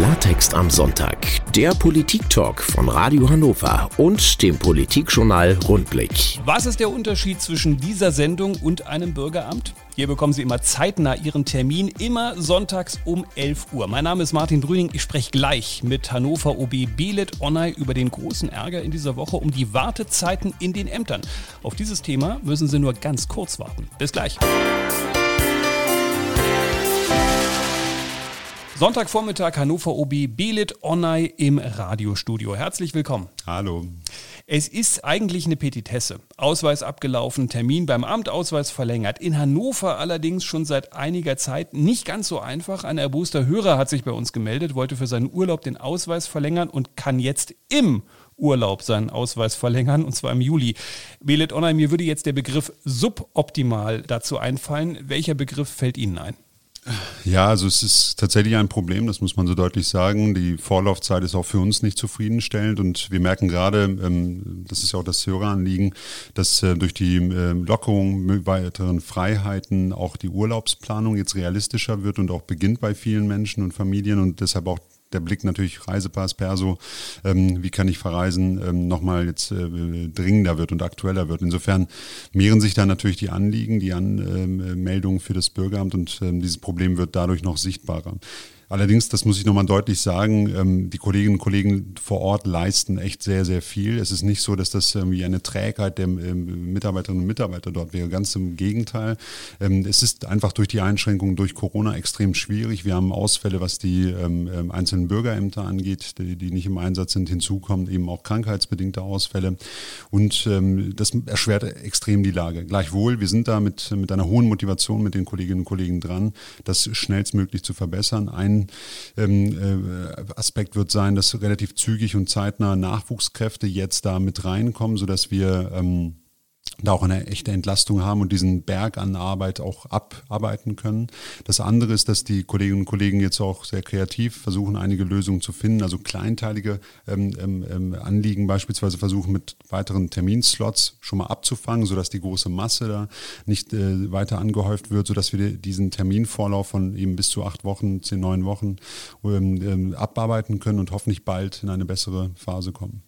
Klartext am Sonntag, der Politik-Talk von Radio Hannover und dem Politikjournal Rundblick. Was ist der Unterschied zwischen dieser Sendung und einem Bürgeramt? Hier bekommen Sie immer zeitnah Ihren Termin, immer sonntags um 11 Uhr. Mein Name ist Martin Brüning. Ich spreche gleich mit Hannover OB Belet Onay über den großen Ärger in dieser Woche um die Wartezeiten in den Ämtern. Auf dieses Thema müssen Sie nur ganz kurz warten. Bis gleich. Sonntagvormittag Hannover OB Belit Onay im Radiostudio. Herzlich willkommen. Hallo. Es ist eigentlich eine Petitesse. Ausweis abgelaufen, Termin beim Amt, Ausweis verlängert. In Hannover allerdings schon seit einiger Zeit nicht ganz so einfach. Ein erboster Hörer hat sich bei uns gemeldet, wollte für seinen Urlaub den Ausweis verlängern und kann jetzt im Urlaub seinen Ausweis verlängern, und zwar im Juli. Belit Onay, mir würde jetzt der Begriff suboptimal dazu einfallen. Welcher Begriff fällt Ihnen ein? Ja, also es ist tatsächlich ein Problem, das muss man so deutlich sagen. Die Vorlaufzeit ist auch für uns nicht zufriedenstellend und wir merken gerade, ähm, das ist ja auch das Höreranliegen, dass äh, durch die ähm, Lockerung weiteren Freiheiten auch die Urlaubsplanung jetzt realistischer wird und auch beginnt bei vielen Menschen und Familien und deshalb auch der Blick natürlich Reisepass, Perso, ähm, wie kann ich verreisen, ähm, nochmal jetzt äh, dringender wird und aktueller wird. Insofern mehren sich da natürlich die Anliegen, die Anmeldungen ähm, für das Bürgeramt und ähm, dieses Problem wird dadurch noch sichtbarer. Allerdings, das muss ich nochmal deutlich sagen, ähm, die Kolleginnen und Kollegen vor Ort leisten echt sehr, sehr viel. Es ist nicht so, dass das irgendwie eine Trägheit der ähm, Mitarbeiterinnen und Mitarbeiter dort wäre. Ganz im Gegenteil. Ähm, es ist einfach durch die Einschränkungen durch Corona extrem schwierig. Wir haben Ausfälle, was die einzelnen Bürgerämter angeht, die, nicht im Einsatz sind. Hinzu kommen eben auch krankheitsbedingte Ausfälle. Und das erschwert extrem die Lage. Gleichwohl, wir sind da mit, mit einer hohen Motivation mit den Kolleginnen und Kollegen dran, das schnellstmöglich zu verbessern. Ein ähm, äh, Aspekt wird sein, dass relativ zügig und zeitnah Nachwuchskräfte jetzt da mit reinkommen, sodass wir ähm, da auch eine echte Entlastung haben und diesen Berg an Arbeit auch abarbeiten können. Das andere ist, dass die Kolleginnen und Kollegen jetzt auch sehr kreativ versuchen, einige Lösungen zu finden, also kleinteilige ähm, ähm, ähm, Anliegen beispielsweise versuchen mit weiteren Terminslots schon mal abzufangen, sodass die große Masse da nicht äh, weiter angehäuft wird, sodass wir diesen Terminvorlauf von eben bis zu acht Wochen, zehn, neun Wochen ähm, ähm, abarbeiten können und hoffentlich bald in eine bessere Phase kommen.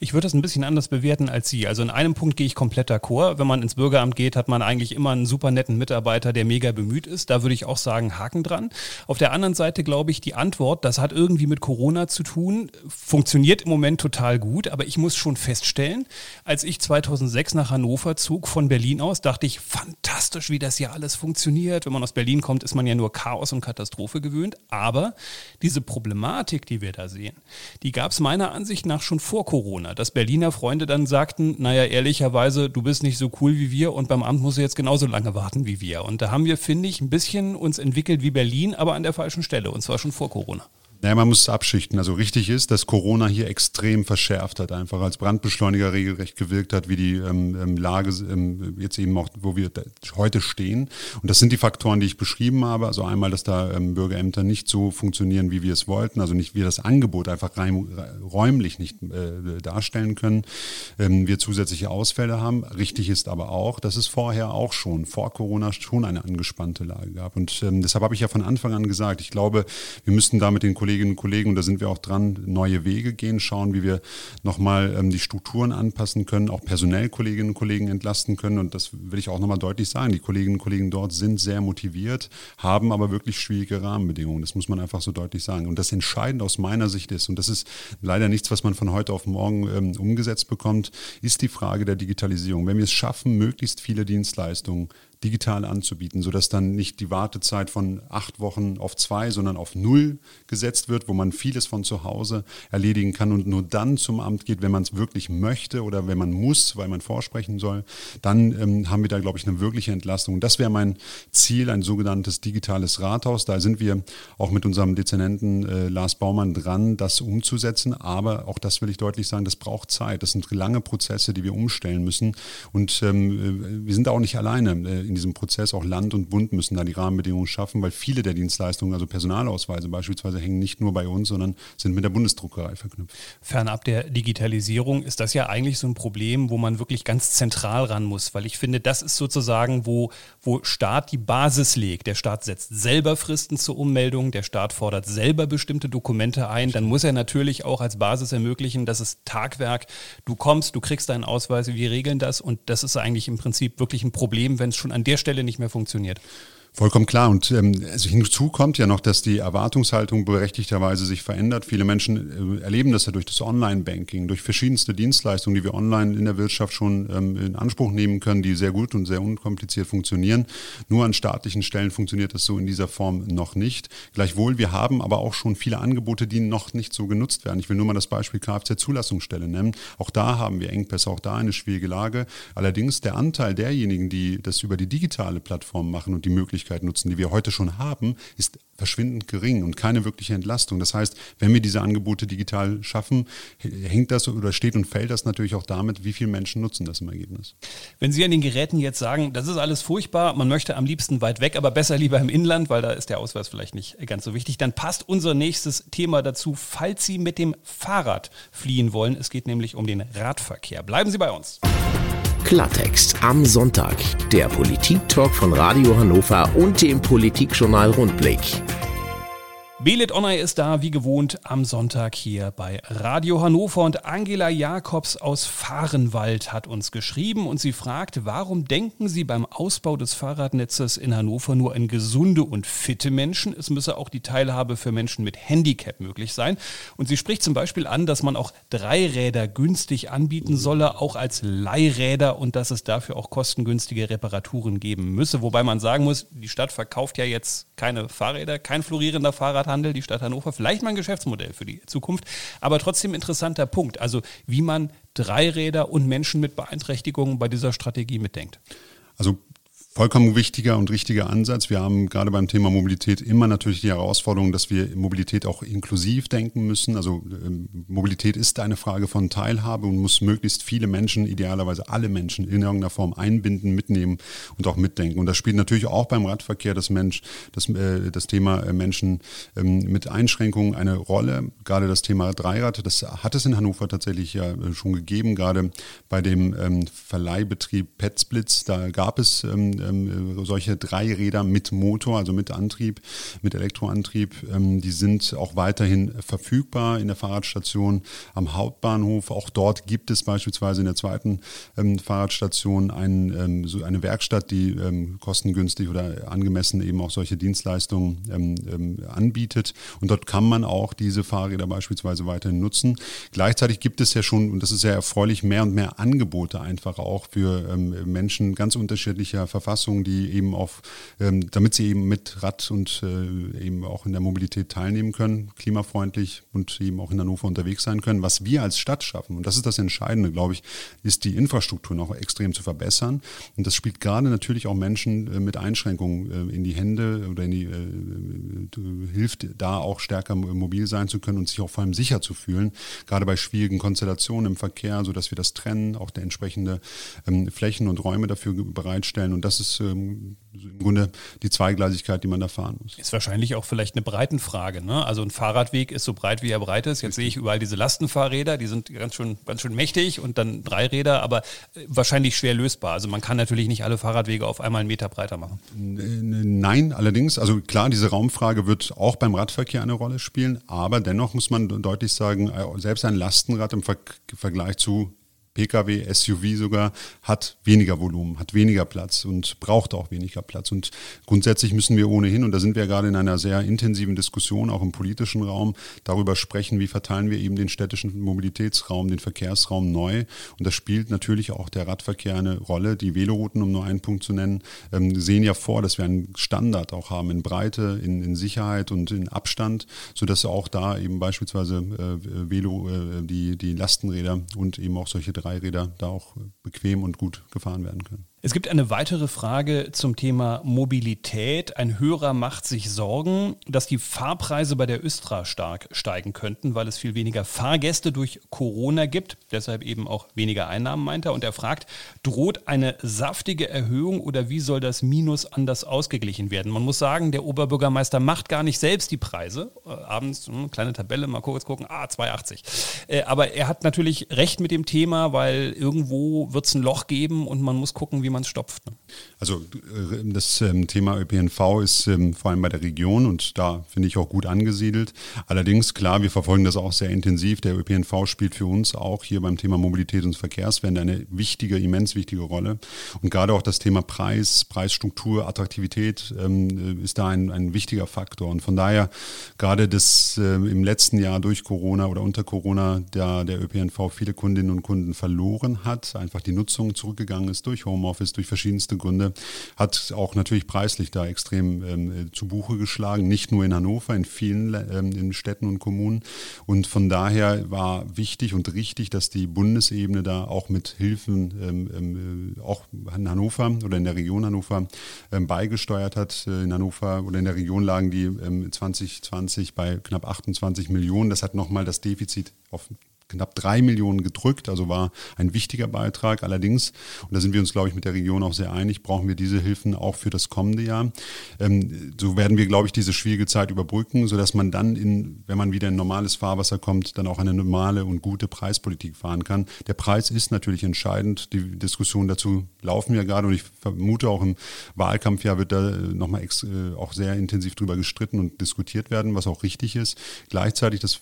Ich würde das ein bisschen anders bewerten als Sie. Also in einem Punkt gehe ich komplett d'accord. Wenn man ins Bürgeramt geht, hat man eigentlich immer einen super netten Mitarbeiter, der mega bemüht ist. Da würde ich auch sagen, Haken dran. Auf der anderen Seite glaube ich, die Antwort, das hat irgendwie mit Corona zu tun, funktioniert im Moment total gut. Aber ich muss schon feststellen, als ich 2006 nach Hannover zog von Berlin aus, dachte ich, fantastisch, wie das hier alles funktioniert. Wenn man aus Berlin kommt, ist man ja nur Chaos und Katastrophe gewöhnt. Aber diese Problematik, die wir da sehen, die gab es meiner Ansicht nach schon vor Corona. Corona, dass Berliner Freunde dann sagten, naja, ehrlicherweise, du bist nicht so cool wie wir und beim Amt musst du jetzt genauso lange warten wie wir. Und da haben wir, finde ich, ein bisschen uns entwickelt wie Berlin, aber an der falschen Stelle und zwar schon vor Corona. Naja, man muss es abschichten. Also richtig ist, dass Corona hier extrem verschärft hat, einfach als Brandbeschleuniger regelrecht gewirkt hat, wie die ähm, ähm Lage ähm, jetzt eben auch, wo wir heute stehen. Und das sind die Faktoren, die ich beschrieben habe. Also einmal, dass da ähm, Bürgerämter nicht so funktionieren, wie wir es wollten, also nicht wir das Angebot einfach rein, räumlich nicht äh, darstellen können. Ähm, wir zusätzliche Ausfälle haben. Richtig ist aber auch, dass es vorher auch schon, vor Corona schon eine angespannte Lage gab. Und ähm, deshalb habe ich ja von Anfang an gesagt, ich glaube, wir müssten da mit den Kollegen Kolleginnen und Kollegen, und da sind wir auch dran, neue Wege gehen, schauen, wie wir nochmal ähm, die Strukturen anpassen können, auch personell Kolleginnen und Kollegen entlasten können. Und das will ich auch nochmal deutlich sagen. Die Kolleginnen und Kollegen dort sind sehr motiviert, haben aber wirklich schwierige Rahmenbedingungen. Das muss man einfach so deutlich sagen. Und das Entscheidende aus meiner Sicht ist, und das ist leider nichts, was man von heute auf morgen ähm, umgesetzt bekommt, ist die Frage der Digitalisierung. Wenn wir es schaffen, möglichst viele Dienstleistungen digital anzubieten, sodass dann nicht die Wartezeit von acht Wochen auf zwei, sondern auf null gesetzt wird, wo man vieles von zu Hause erledigen kann und nur dann zum Amt geht, wenn man es wirklich möchte oder wenn man muss, weil man vorsprechen soll, dann ähm, haben wir da, glaube ich, eine wirkliche Entlastung. das wäre mein Ziel, ein sogenanntes digitales Rathaus. Da sind wir auch mit unserem Dezernenten äh, Lars Baumann dran, das umzusetzen. Aber auch das will ich deutlich sagen, das braucht Zeit. Das sind lange Prozesse, die wir umstellen müssen. Und ähm, äh, wir sind auch nicht alleine. Äh, in diesem Prozess auch Land und Bund müssen da die Rahmenbedingungen schaffen, weil viele der Dienstleistungen, also Personalausweise beispielsweise, hängen nicht nur bei uns, sondern sind mit der Bundesdruckerei verknüpft. Fernab der Digitalisierung ist das ja eigentlich so ein Problem, wo man wirklich ganz zentral ran muss, weil ich finde, das ist sozusagen, wo, wo Staat die Basis legt. Der Staat setzt selber Fristen zur Ummeldung, der Staat fordert selber bestimmte Dokumente ein, dann muss er natürlich auch als Basis ermöglichen, dass es Tagwerk, du kommst, du kriegst deinen Ausweis, wir regeln das und das ist eigentlich im Prinzip wirklich ein Problem, wenn es schon an der Stelle nicht mehr funktioniert. Vollkommen klar. Und ähm, also hinzu kommt ja noch, dass die Erwartungshaltung berechtigterweise sich verändert. Viele Menschen äh, erleben das ja durch das Online-Banking, durch verschiedenste Dienstleistungen, die wir online in der Wirtschaft schon ähm, in Anspruch nehmen können, die sehr gut und sehr unkompliziert funktionieren. Nur an staatlichen Stellen funktioniert das so in dieser Form noch nicht. Gleichwohl, wir haben aber auch schon viele Angebote, die noch nicht so genutzt werden. Ich will nur mal das Beispiel Kfz-Zulassungsstelle nennen. Auch da haben wir Engpässe, auch da eine schwierige Lage. Allerdings der Anteil derjenigen, die das über die digitale Plattform machen und die Möglichkeit Möglichkeit nutzen, die wir heute schon haben, ist verschwindend gering und keine wirkliche Entlastung. Das heißt, wenn wir diese Angebote digital schaffen, hängt das oder steht und fällt das natürlich auch damit, wie viele Menschen nutzen das im Ergebnis. Wenn Sie an den Geräten jetzt sagen, das ist alles furchtbar, man möchte am liebsten weit weg, aber besser lieber im Inland, weil da ist der Ausweis vielleicht nicht ganz so wichtig, dann passt unser nächstes Thema dazu, falls Sie mit dem Fahrrad fliehen wollen. Es geht nämlich um den Radverkehr. Bleiben Sie bei uns. Klartext am Sonntag. Der Politik-Talk von Radio Hannover und dem Politikjournal Rundblick. Belit Onay ist da, wie gewohnt, am Sonntag hier bei Radio Hannover und Angela Jakobs aus Fahrenwald hat uns geschrieben und sie fragt, warum denken Sie beim Ausbau des Fahrradnetzes in Hannover nur an gesunde und fitte Menschen? Es müsse auch die Teilhabe für Menschen mit Handicap möglich sein. Und sie spricht zum Beispiel an, dass man auch Dreiräder günstig anbieten solle, auch als Leihräder und dass es dafür auch kostengünstige Reparaturen geben müsse. Wobei man sagen muss, die Stadt verkauft ja jetzt keine Fahrräder, kein florierender Fahrrad Fahrradhandel, die Stadt Hannover, vielleicht mal ein Geschäftsmodell für die Zukunft, aber trotzdem interessanter Punkt. Also wie man Dreiräder und Menschen mit Beeinträchtigungen bei dieser Strategie mitdenkt. Also Vollkommen wichtiger und richtiger Ansatz. Wir haben gerade beim Thema Mobilität immer natürlich die Herausforderung, dass wir Mobilität auch inklusiv denken müssen. Also ähm, Mobilität ist eine Frage von Teilhabe und muss möglichst viele Menschen, idealerweise alle Menschen in irgendeiner Form einbinden, mitnehmen und auch mitdenken. Und das spielt natürlich auch beim Radverkehr das Mensch, das, äh, das Thema äh, Menschen ähm, mit Einschränkungen eine Rolle. Gerade das Thema Dreirad, das hat es in Hannover tatsächlich ja äh, schon gegeben, gerade bei dem ähm, Verleihbetrieb Petsblitz. Da gab es ähm, solche Dreiräder mit Motor, also mit Antrieb, mit Elektroantrieb, ähm, die sind auch weiterhin verfügbar in der Fahrradstation am Hauptbahnhof. Auch dort gibt es beispielsweise in der zweiten ähm, Fahrradstation ein, ähm, so eine Werkstatt, die ähm, kostengünstig oder angemessen eben auch solche Dienstleistungen ähm, anbietet. Und dort kann man auch diese Fahrräder beispielsweise weiterhin nutzen. Gleichzeitig gibt es ja schon, und das ist sehr erfreulich, mehr und mehr Angebote einfach auch für Menschen ganz unterschiedlicher Verfassungen Verfassung, die eben auf, ähm, damit sie eben mit Rad und äh, eben auch in der Mobilität teilnehmen können, klimafreundlich und eben auch in Hannover unterwegs sein können. Was wir als Stadt schaffen, und das ist das Entscheidende, glaube ich, ist die Infrastruktur noch extrem zu verbessern. Und das spielt gerade natürlich auch Menschen äh, mit Einschränkungen äh, in die Hände oder in die, äh, hilft da auch stärker mobil sein zu können und sich auch vor allem sicher zu fühlen, gerade bei schwierigen Konstellationen im Verkehr, sodass wir das trennen, auch der entsprechende ähm, Flächen und Räume dafür bereitstellen. Und das ist ähm, im Grunde die Zweigleisigkeit, die man da fahren muss. Ist wahrscheinlich auch vielleicht eine Breitenfrage. Ne? Also ein Fahrradweg ist so breit, wie er breit ist. Jetzt sehe ich überall diese Lastenfahrräder, die sind ganz schön, ganz schön mächtig und dann Dreiräder, aber äh, wahrscheinlich schwer lösbar. Also man kann natürlich nicht alle Fahrradwege auf einmal einen Meter breiter machen. Nein, allerdings, also klar, diese Raumfrage wird auch beim Radverkehr eine Rolle spielen, aber dennoch muss man deutlich sagen, äh, selbst ein Lastenrad im Vergleich zu Pkw, SUV sogar, hat weniger Volumen, hat weniger Platz und braucht auch weniger Platz. Und grundsätzlich müssen wir ohnehin, und da sind wir gerade in einer sehr intensiven Diskussion, auch im politischen Raum, darüber sprechen, wie verteilen wir eben den städtischen Mobilitätsraum, den Verkehrsraum neu. Und da spielt natürlich auch der Radverkehr eine Rolle. Die Velorouten, um nur einen Punkt zu nennen, ähm, sehen ja vor, dass wir einen Standard auch haben in Breite, in, in Sicherheit und in Abstand, sodass auch da eben beispielsweise äh, Velo, äh, die, die Lastenräder und eben auch solche Dreiräder da auch bequem und gut gefahren werden können. Es gibt eine weitere Frage zum Thema Mobilität. Ein Hörer macht sich Sorgen, dass die Fahrpreise bei der Östra stark steigen könnten, weil es viel weniger Fahrgäste durch Corona gibt, deshalb eben auch weniger Einnahmen, meint er. Und er fragt, droht eine saftige Erhöhung oder wie soll das Minus anders ausgeglichen werden? Man muss sagen, der Oberbürgermeister macht gar nicht selbst die Preise. Äh, abends, mh, hm, kleine Tabelle, mal kurz gucken, ah, 2,80. Äh, aber er hat natürlich recht mit dem Thema, weil irgendwo wird es ein Loch geben und man muss gucken, wie man es stopft. Ne? Also äh, das ähm, Thema ÖPNV ist ähm, vor allem bei der Region und da finde ich auch gut angesiedelt. Allerdings, klar, wir verfolgen das auch sehr intensiv. Der ÖPNV spielt für uns auch hier beim Thema Mobilität und Verkehrswende eine wichtige, immens wichtige Rolle. Und gerade auch das Thema Preis, Preisstruktur, Attraktivität ähm, ist da ein, ein wichtiger Faktor. Und von daher gerade das äh, im letzten Jahr durch Corona oder unter Corona, da der ÖPNV viele Kundinnen und Kunden verloren hat, einfach die Nutzung zurückgegangen ist durch Homeoffice, durch verschiedenste Gründe, hat auch natürlich preislich da extrem ähm, zu Buche geschlagen, nicht nur in Hannover, in vielen ähm, in Städten und Kommunen. Und von daher war wichtig und richtig, dass die Bundesebene da auch mit Hilfen ähm, ähm auch in Hannover oder in der Region Hannover ähm, beigesteuert hat. Äh, in Hannover oder in der Region lagen die 2020 ähm, bei knapp 28 Millionen. Das hat nochmal das Defizit auf knapp drei Millionen gedrückt, also war ein wichtiger Beitrag. Allerdings, und da sind wir uns, glaube ich, mit der Region auch sehr einig, brauchen wir diese Hilfen auch für das kommende Jahr. Ähm, so werden wir, glaube ich, diese schwierige Zeit überbrücken, sodass man dann, in, wenn man wieder in normales Fahrwasser kommt, dann auch eine normale und gute Preispolitik fahren kann. Der Preis ist natürlich entscheidend. Die Diskussionen dazu laufen ja gerade und ich vermute auch im Wahlkampfjahr wird da nochmal äh, auch sehr intensiv drüber gestritten und diskutiert werden, was auch richtig ist. Gleichzeitig das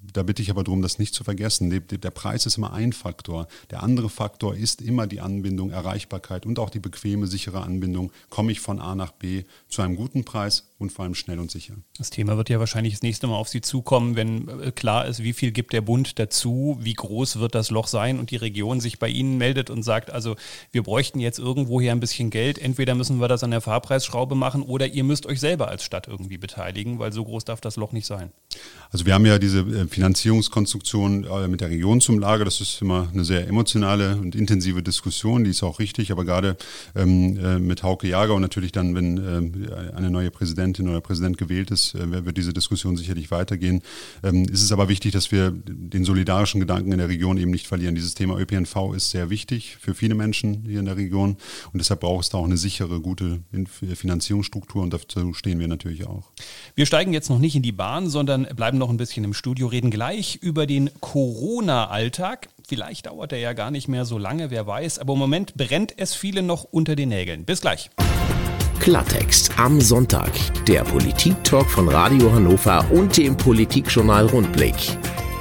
da bitte ich aber darum, das nicht zu vergessen. Der Preis ist immer ein Faktor. Der andere Faktor ist immer die Anbindung, Erreichbarkeit und auch die bequeme, sichere Anbindung. Komme ich von A nach B zu einem guten Preis und vor allem schnell und sicher. Das Thema wird ja wahrscheinlich das nächste Mal auf Sie zukommen, wenn äh, klar ist, wie viel gibt der Bund dazu, wie groß wird das Loch sein und die Region sich bei Ihnen meldet und sagt, also wir bräuchten jetzt irgendwo hier ein bisschen Geld. Entweder müssen wir das an der Fahrpreisschraube machen oder ihr müsst euch selber als Stadt irgendwie beteiligen, weil so groß darf das Loch nicht sein. Also wir haben ja diese äh, Finanzierungskonstruktion äh, mit der Region zum Lager. Das ist immer eine sehr emotionale und intensive Diskussion, die ist auch richtig. Aber gerade ähm, mit Hauke Jager und natürlich dann, wenn ähm, eine neue Präsidentin oder Präsident gewählt ist, äh, wird diese Diskussion sicherlich weitergehen. Ähm, es ist aber wichtig, dass wir den solidarischen Gedanken in der Region eben nicht verlieren. Dieses Thema ÖPNV ist sehr wichtig für viele Menschen hier in der Region und deshalb braucht es da auch eine sichere, gute Finanzierungsstruktur und dazu stehen wir natürlich auch. Wir steigen jetzt noch nicht in die Bahn, sondern bleiben noch ein bisschen im Studio, reden gleich über den Corona-Alltag. Vielleicht dauert er ja gar nicht mehr so lange, wer weiß, aber im Moment brennt es viele noch unter den Nägeln. Bis gleich. Klartext am Sonntag. Der Politik-Talk von Radio Hannover und dem Politikjournal Rundblick.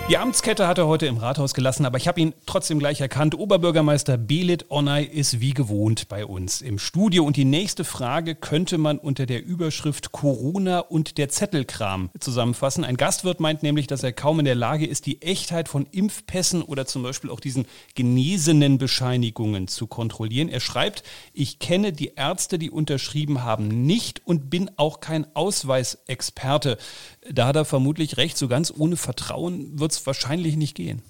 Die Amtskette hat er heute im Rathaus gelassen, aber ich habe ihn trotzdem gleich erkannt. Oberbürgermeister Belit Onay ist wie gewohnt bei uns im Studio. Und die nächste Frage könnte man unter der Überschrift Corona und der Zettelkram zusammenfassen. Ein Gastwirt meint nämlich, dass er kaum in der Lage ist, die Echtheit von Impfpässen oder zum Beispiel auch diesen genesenen Bescheinigungen zu kontrollieren. Er schreibt, ich kenne die Ärzte, die unterschrieben haben, nicht und bin auch kein Ausweisexperte. Da hat er vermutlich recht, so ganz ohne Vertrauen wird es wahrscheinlich nicht gehen.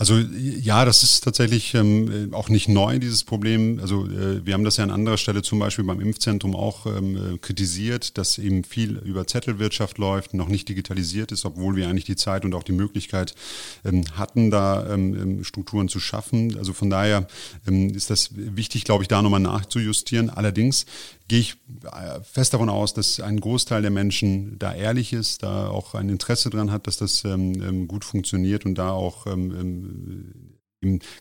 Also ja, das ist tatsächlich ähm, auch nicht neu, dieses Problem. Also äh, wir haben das ja an anderer Stelle zum Beispiel beim Impfzentrum auch ähm, äh, kritisiert, dass eben viel über Zettelwirtschaft läuft, noch nicht digitalisiert ist, obwohl wir eigentlich die Zeit und auch die Möglichkeit ähm, hatten, da ähm, ähm, Strukturen zu schaffen. Also von daher ähm, ist das wichtig, glaube ich, da nochmal nachzujustieren. Allerdings gehe ich äh, fest davon aus, dass ein Großteil der Menschen da ehrlich ist, da auch ein Interesse dran hat, dass das ähm, ähm gut funktioniert und da auch ähm, ähm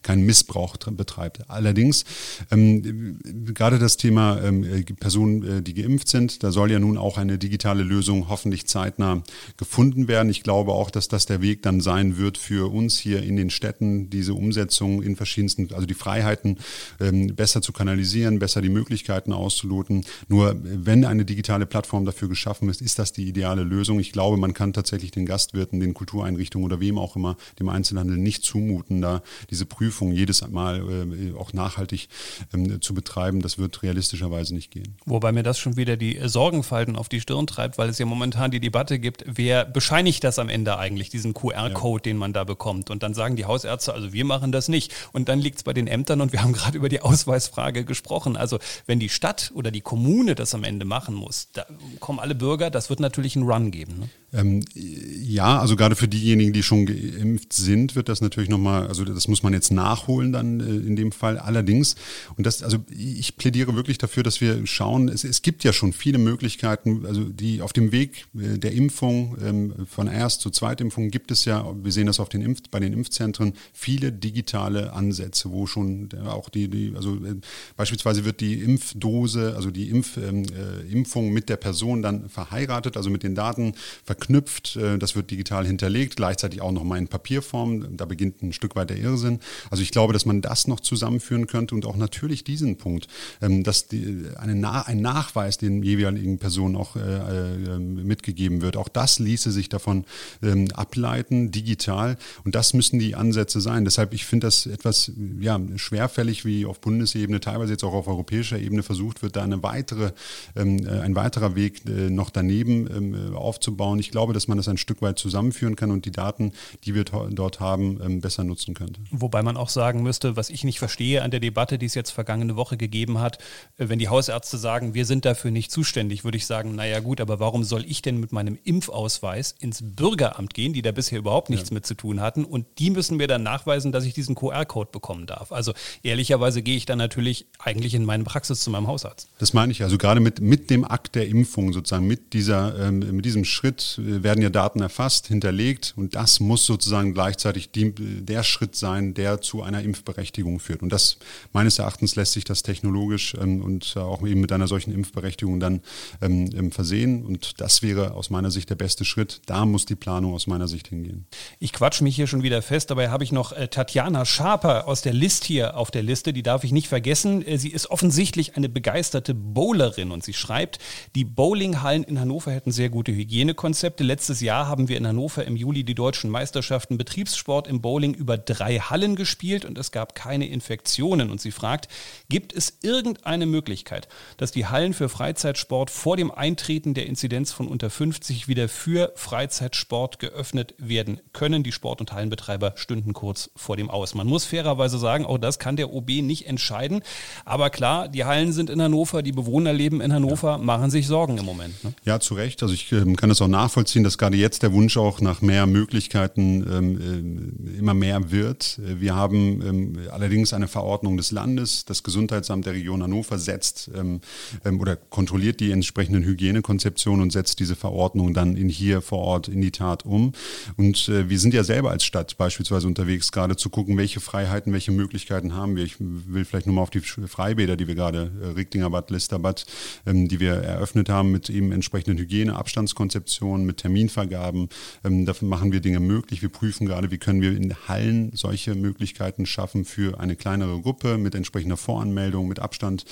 keinen Missbrauch betreibt. Allerdings, ähm, gerade das Thema ähm, äh, Personen, äh, die geimpft sind, da soll ja nun auch eine digitale Lösung hoffentlich zeitnah gefunden werden. Ich glaube auch, dass das der Weg dann sein wird für uns hier in den Städten, diese Umsetzung in verschiedensten, also die Freiheiten ähm, besser zu kanalisieren, besser die Möglichkeiten auszuloten. Nur wenn eine digitale Plattform dafür geschaffen ist, ist das die ideale Lösung. Ich glaube, man kann tatsächlich den Gastwirten, den Kultureinrichtungen oder wem auch immer, dem Einzelhandel nicht zumuten, da diese Prüfung jedes Mal äh, auch nachhaltig ähm, zu betreiben, das wird realistischerweise nicht gehen. Wobei mir das schon wieder die Sorgenfalten auf die Stirn treibt, weil es ja momentan die Debatte gibt, wer bescheinigt das am Ende eigentlich, diesen QR-Code, ja. den man da bekommt. Und dann sagen die Hausärzte, also wir machen das nicht. Und dann liegt es bei den Ämtern und wir haben gerade über die Ausweisfrage gesprochen. Also wenn die Stadt oder die Kommune das am Ende machen muss, da kommen alle Bürger, das wird natürlich einen Run geben. Ne? Ähm, ja, also gerade für diejenigen, die schon geimpft sind, wird das natürlich nochmal, also das muss man jetzt nachholen dann äh, in dem Fall. Allerdings, und das, also ich plädiere wirklich dafür, dass wir schauen, es, es gibt ja schon viele Möglichkeiten, also die auf dem Weg äh, der Impfung ähm, von Erst- zu Zweitimpfung gibt es ja, wir sehen das auf den Impf, bei den Impfzentren, viele digitale Ansätze, wo schon auch die, die also äh, beispielsweise wird die Impfdose, also die Impf, ähm, äh, Impfung mit der Person dann verheiratet, also mit den Daten verknüpft das wird digital hinterlegt, gleichzeitig auch nochmal in Papierform. Da beginnt ein Stück weit der Irrsinn. Also ich glaube, dass man das noch zusammenführen könnte und auch natürlich diesen Punkt, ähm, dass die, eine, ein Nachweis den jeweiligen Personen auch äh, äh, mitgegeben wird. Auch das ließe sich davon ähm, ableiten, digital. Und das müssen die Ansätze sein. Deshalb, ich finde das etwas ja, schwerfällig, wie auf Bundesebene, teilweise jetzt auch auf europäischer Ebene versucht wird, da eine weitere, ähm, ein weiterer Weg noch daneben aufzubauen. Ich glaube, dass man das ein Stück weit zusammenführen kann und die Daten, die wir dort haben, besser nutzen könnte. Wobei man auch sagen müsste, was ich nicht verstehe an der Debatte, die es jetzt vergangene Woche gegeben hat, äh, wenn die Hausärzte sagen, wir sind dafür nicht zuständig, würde ich sagen, naja gut, aber warum soll ich denn mit meinem Impfausweis ins Bürgeramt gehen, die da bisher überhaupt nichts ja. mit zu tun hatten und die müssen mir dann nachweisen, dass ich diesen QR-Code bekommen darf. Also ehrlicherweise gehe ich dann natürlich eigentlich in meine Praxis zu meinem Hausarzt. Das meine ich, also gerade mit, mit dem Akt der Impfung sozusagen, mit, dieser, ähm, mit diesem Schritt äh, werden ja Daten erfasst, hinterlegt und das muss sozusagen gleichzeitig die, der Schritt sein, der zu einer Impfberechtigung führt. Und das meines Erachtens lässt sich das technologisch ähm, und auch eben mit einer solchen Impfberechtigung dann ähm, ähm, versehen. Und das wäre aus meiner Sicht der beste Schritt. Da muss die Planung aus meiner Sicht hingehen. Ich quatsch mich hier schon wieder fest. Dabei habe ich noch äh, Tatjana Schaper aus der List hier auf der Liste. Die darf ich nicht vergessen. Äh, sie ist offensichtlich eine begeisterte Bowlerin und sie schreibt, die Bowlinghallen in Hannover hätten sehr gute Hygienekonzepte. Letztes Jahr haben wir in Hannover im Juli die deutschen Meisterschaften Betriebssport im Bowling über drei Hallen gespielt und es gab keine Infektionen. Und sie fragt, gibt es irgendeine Möglichkeit, dass die Hallen für Freizeitsport vor dem Eintreten der Inzidenz von unter 50 wieder für Freizeitsport geöffnet werden können? Die Sport- und Hallenbetreiber stünden kurz vor dem Aus. Man muss fairerweise sagen, auch das kann der OB nicht entscheiden. Aber klar, die Hallen sind in Hannover, die Bewohner leben in Hannover, machen sich Sorgen im Moment. Ne? Ja, zu Recht. Also ich äh, kann das auch nachvollziehen, dass gerade jetzt der Wunsch auch nach mehr Möglichkeiten ähm, äh, immer mehr wird. Wir haben ähm, allerdings eine Verordnung des Landes. Das Gesundheitsamt der Region Hannover setzt ähm, ähm oder kontrolliert die entsprechenden Hygienekonzeptionen und setzt diese Verordnung dann in hier vor Ort in die Tat um. Und äh, wir sind ja selber als Stadt beispielsweise unterwegs, gerade zu gucken, welche Freiheiten, welche Möglichkeiten haben wir. Ich will vielleicht nur mal auf die Freibäder, die wir gerade, äh, Richtingerbad, Listerbad, ähm, die wir eröffnet haben mit eben entsprechenden Hygieneabstandskonzeptionen, mit Terminvergaben. Ähm, dafür machen wir Dinge möglich. Wir prüfen gerade, wie können wir in Hallen solche Möglichkeiten schaffen für eine kleinere Gruppe mit entsprechender Voranmeldung, mit Abstand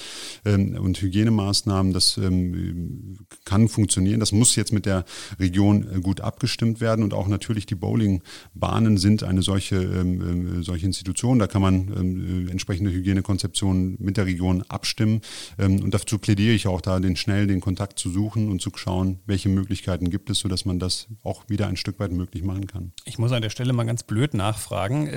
ähm, und Hygienemaßnahmen. Das ähm, kann funktionieren. Das muss jetzt mit der Region äh, gut abgestimmt werden und auch natürlich die Bowlingbahnen sind eine solche, ähm, äh, solche Institution. Da kann man ähm, äh, entsprechende Hygienekonzeptionen mit der Region abstimmen. Ähm, und dazu plädiere ich auch da, den schnell den Kontakt zu suchen und zu schauen, welche Möglichkeiten gibt es, sodass dass man das auch wieder ein Stück weit möglich machen kann. Ich muss an der Stelle mal ganz blöd nachfragen.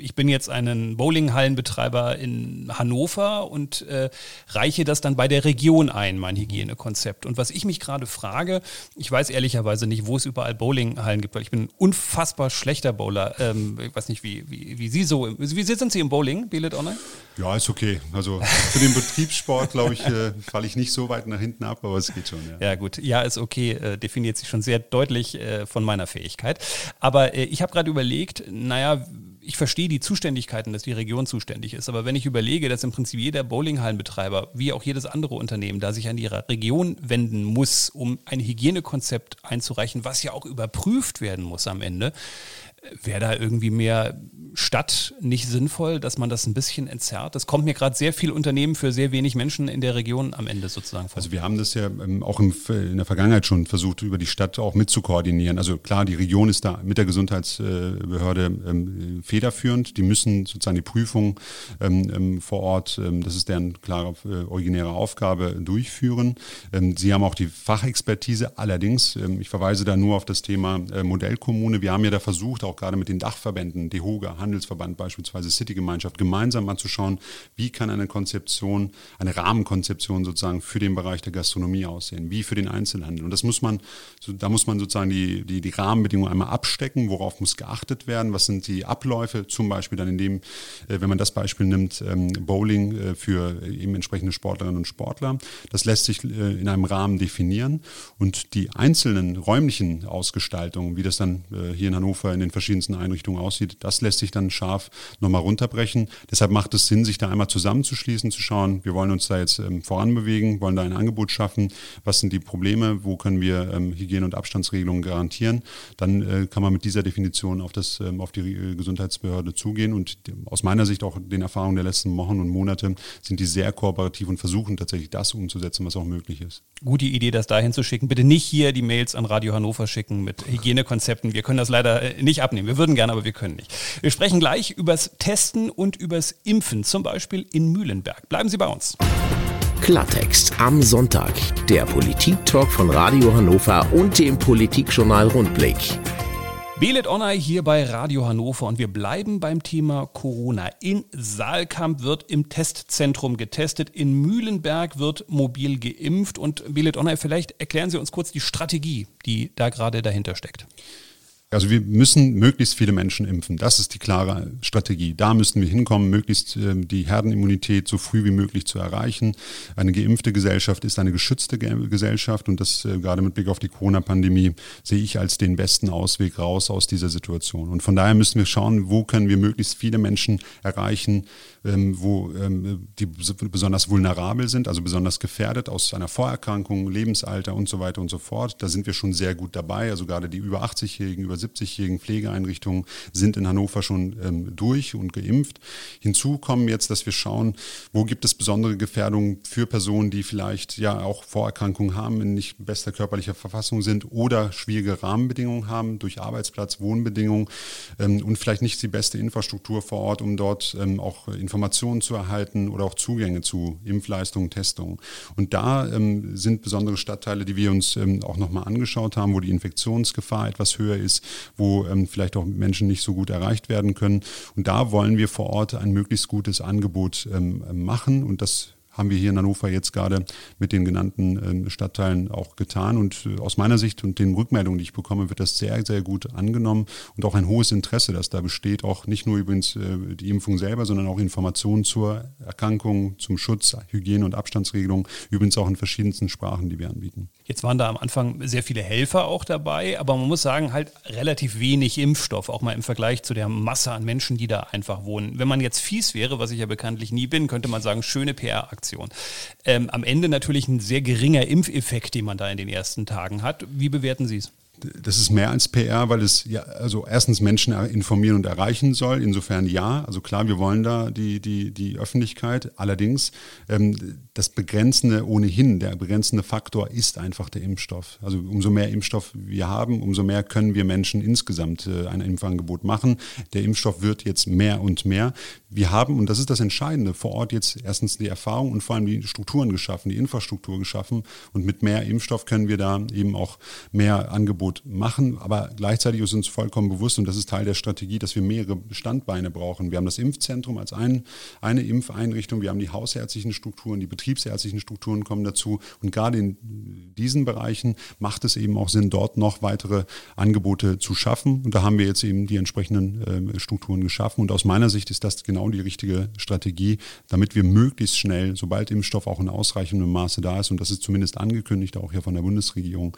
Ich bin jetzt einen Bowlinghallenbetreiber in Hannover und äh, reiche das dann bei der Region ein, mein Hygienekonzept. Und was ich mich gerade frage, ich weiß ehrlicherweise nicht, wo es überall Bowlinghallen gibt, weil ich bin ein unfassbar schlechter Bowler. Ähm, ich weiß nicht, wie, wie, wie Sie so, wie sind Sie im Bowling, Belet Online? Ja, ist okay. Also für den Betriebssport, glaube ich, äh, falle ich nicht so weit nach hinten ab, aber es geht schon. Ja, ja gut. Ja, ist okay. Äh, definiert sich schon sehr deutlich äh, von meiner Fähigkeit. Aber äh, ich habe gerade überlegt, naja, ich verstehe die Zuständigkeiten, dass die Region zuständig ist. Aber wenn ich überlege, dass im Prinzip jeder Bowlinghallenbetreiber, wie auch jedes andere Unternehmen, da sich an ihre Region wenden muss, um ein Hygienekonzept einzureichen, was ja auch überprüft werden muss am Ende, Wäre da irgendwie mehr Stadt nicht sinnvoll, dass man das ein bisschen entzerrt? Das kommt mir gerade sehr viel Unternehmen für sehr wenig Menschen in der Region am Ende sozusagen vor. Also wir haben das ja ähm, auch in der Vergangenheit schon versucht, über die Stadt auch mitzukoordinieren. Also klar, die Region ist da mit der Gesundheitsbehörde ähm, federführend. Die müssen sozusagen die Prüfung ähm, vor Ort, das ist deren klare äh, originäre Aufgabe, durchführen. Sie haben auch die Fachexpertise. Allerdings, ich verweise da nur auf das Thema äh, Modellkommune. Wir haben ja da versucht, auch gerade mit den Dachverbänden, DEHOGA, Handelsverband beispielsweise Citygemeinschaft gemeinsam mal zu schauen, wie kann eine Konzeption, eine Rahmenkonzeption sozusagen für den Bereich der Gastronomie aussehen, wie für den Einzelhandel. Und das muss man, da muss man sozusagen die, die, die Rahmenbedingungen einmal abstecken, worauf muss geachtet werden, was sind die Abläufe, zum Beispiel dann in dem, äh, wenn man das Beispiel nimmt, ähm, Bowling äh, für eben entsprechende Sportlerinnen und Sportler. Das lässt sich äh, in einem Rahmen definieren und die einzelnen räumlichen Ausgestaltungen, wie das dann hier in Hannover in den verschiedensten Einrichtungen aussieht, das lässt sich dann scharf nochmal runterbrechen. Deshalb macht es Sinn, sich da einmal zusammenzuschließen, zu schauen, wir wollen uns da jetzt ähm, voranbewegen, wollen da ein Angebot schaffen, was sind die Probleme, wo können wir ähm, Hygiene- und Abstandsregelungen garantieren. Dann äh, kann man mit dieser Definition auf, das, ähm, auf die äh, Gesundheitsbehörde zugehen und aus meiner Sicht auch den Erfahrungen der letzten Wochen und Monate sind die sehr kooperativ und versuchen tatsächlich das umzusetzen, was auch möglich ist. Gute Idee, das dahin zu schicken. Bitte nicht hier die Mails an Radio Hannover schicken mit Hygienekonzepten. Wir können das leider äh, nicht abnehmen. Wir würden gerne, aber wir können nicht. Wir sprechen gleich übers Testen und übers Impfen, zum Beispiel in Mühlenberg. Bleiben Sie bei uns. Klartext am Sonntag. Der Politik-Talk von Radio Hannover und dem Politikjournal Rundblick. Belet Onay hier bei Radio Hannover und wir bleiben beim Thema Corona. In Saalkamp wird im Testzentrum getestet, in Mühlenberg wird mobil geimpft und Belet Onay, vielleicht erklären Sie uns kurz die Strategie, die da gerade dahinter steckt. Also wir müssen möglichst viele Menschen impfen. Das ist die klare Strategie. Da müssen wir hinkommen, möglichst äh, die Herdenimmunität so früh wie möglich zu erreichen. Eine geimpfte Gesellschaft ist eine geschützte Ge Gesellschaft und das äh, gerade mit Blick auf die Corona-Pandemie sehe ich als den besten Ausweg raus aus dieser Situation. Und von daher müssen wir schauen, wo können wir möglichst viele Menschen erreichen, ähm, wo ähm, die besonders vulnerabel sind, also besonders gefährdet aus einer Vorerkrankung, Lebensalter und so weiter und so fort. Da sind wir schon sehr gut dabei. Also gerade die über 80-Jährigen, über 70-jährigen Pflegeeinrichtungen sind in Hannover schon ähm, durch und geimpft. Hinzu kommen jetzt, dass wir schauen, wo gibt es besondere Gefährdungen für Personen, die vielleicht ja auch Vorerkrankungen haben, in nicht bester körperlicher Verfassung sind oder schwierige Rahmenbedingungen haben durch Arbeitsplatz, Wohnbedingungen ähm, und vielleicht nicht die beste Infrastruktur vor Ort, um dort ähm, auch Informationen zu erhalten oder auch Zugänge zu Impfleistungen, Testungen. Und da ähm, sind besondere Stadtteile, die wir uns ähm, auch nochmal angeschaut haben, wo die Infektionsgefahr etwas höher ist, wo ähm, vielleicht auch Menschen nicht so gut erreicht werden können. Und da wollen wir vor Ort ein möglichst gutes Angebot ähm, machen und das haben wir hier in Hannover jetzt gerade mit den genannten äh, Stadtteilen auch getan. Und äh, aus meiner Sicht und den Rückmeldungen, die ich bekomme, wird das sehr, sehr gut angenommen und auch ein hohes Interesse, das da besteht, auch nicht nur übrigens äh, die Impfung selber, sondern auch Informationen zur Erkrankung, zum Schutz, Hygiene- und Abstandsregelung, übrigens auch in verschiedensten Sprachen, die wir anbieten. Jetzt waren da am Anfang sehr viele Helfer auch dabei, aber man muss sagen, halt relativ wenig Impfstoff, auch mal im Vergleich zu der Masse an Menschen, die da einfach wohnen. Wenn man jetzt fies wäre, was ich ja bekanntlich nie bin, könnte man sagen, schöne PR-Aktion. Aktion. Ähm, am Ende natürlich ein sehr geringer Impfeffekt, den man da in den ersten Tagen hat. Wie bewerten Sie es? Das ist mehr als PR, weil es ja, also erstens Menschen informieren und erreichen soll. Insofern ja, also klar, wir wollen da die, die, die Öffentlichkeit. Allerdings, ähm, das Begrenzende ohnehin, der begrenzende Faktor ist einfach der Impfstoff. Also umso mehr Impfstoff wir haben, umso mehr können wir Menschen insgesamt äh, ein Impfangebot machen. Der Impfstoff wird jetzt mehr und mehr. Wir haben, und das ist das Entscheidende, vor Ort jetzt erstens die Erfahrung und vor allem die Strukturen geschaffen, die Infrastruktur geschaffen. Und mit mehr Impfstoff können wir da eben auch mehr Angebote Angebot machen, aber gleichzeitig ist uns vollkommen bewusst, und das ist Teil der Strategie, dass wir mehrere Standbeine brauchen. Wir haben das Impfzentrum als ein, eine Impfeinrichtung, wir haben die hausärztlichen Strukturen, die betriebsärztlichen Strukturen kommen dazu. Und gerade in diesen Bereichen macht es eben auch Sinn, dort noch weitere Angebote zu schaffen. Und da haben wir jetzt eben die entsprechenden äh, Strukturen geschaffen. Und aus meiner Sicht ist das genau die richtige Strategie, damit wir möglichst schnell, sobald Impfstoff auch in ausreichendem Maße da ist, und das ist zumindest angekündigt, auch hier von der Bundesregierung,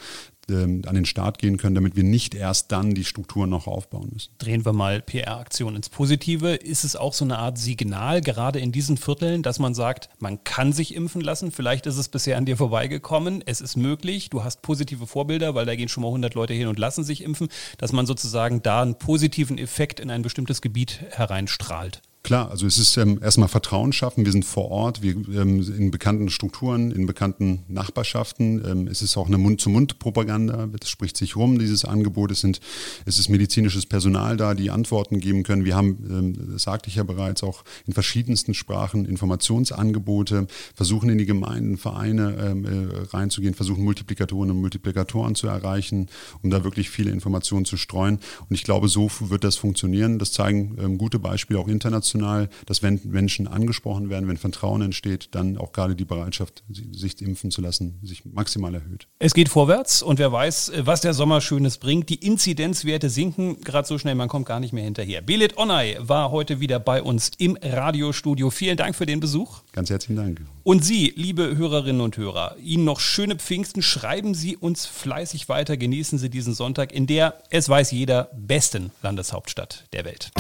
ähm, an den Start gehen können, damit wir nicht erst dann die Strukturen noch aufbauen müssen. Drehen wir mal PR-Aktion ins Positive. Ist es auch so eine Art Signal, gerade in diesen Vierteln, dass man sagt, man kann sich impfen lassen? Vielleicht ist es bisher an dir vorbeigekommen. Es ist möglich. Du hast positive Vorbilder, weil da gehen schon mal 100 Leute hin und lassen sich impfen, dass man sozusagen da einen positiven Effekt in ein bestimmtes Gebiet hereinstrahlt. Klar, also es ist ähm, erstmal Vertrauen schaffen. Wir sind vor Ort, wir ähm, in bekannten Strukturen, in bekannten Nachbarschaften. Ähm, es ist auch eine Mund-zu-Mund-Propaganda. Das spricht sich rum, dieses Angebot. Es, sind, es ist medizinisches Personal da, die Antworten geben können. Wir haben, ähm, das sagte ich ja bereits, auch in verschiedensten Sprachen Informationsangebote, versuchen in die Gemeinden, Vereine ähm, äh, reinzugehen, versuchen Multiplikatoren und Multiplikatoren zu erreichen, um da wirklich viele Informationen zu streuen. Und ich glaube, so wird das funktionieren. Das zeigen ähm, gute Beispiele auch international emotional, dass wenn Menschen angesprochen werden, wenn Vertrauen entsteht, dann auch gerade die Bereitschaft, sich impfen zu lassen, sich maximal erhöht. Es geht vorwärts und wer weiß, was der Sommer Schönes bringt. Die Inzidenzwerte sinken gerade so schnell, man kommt gar nicht mehr hinterher. Belit Onay war heute wieder bei uns im Radiostudio. Vielen Dank für den Besuch. Ganz herzlichen Dank. Und Sie, liebe Hörerinnen und Hörer, Ihnen noch schöne Pfingsten. Schreiben Sie uns fleißig weiter. Genießen Sie diesen Sonntag in der, es weiß jeder, besten Landeshauptstadt der Welt.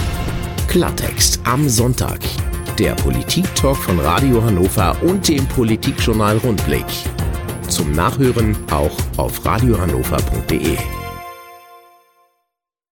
Klartext am Sonntag. Der Politik-Talk von Radio Hannover und dem Politikjournal Rundblick. Zum Nachhören auch auf radiohannover.de.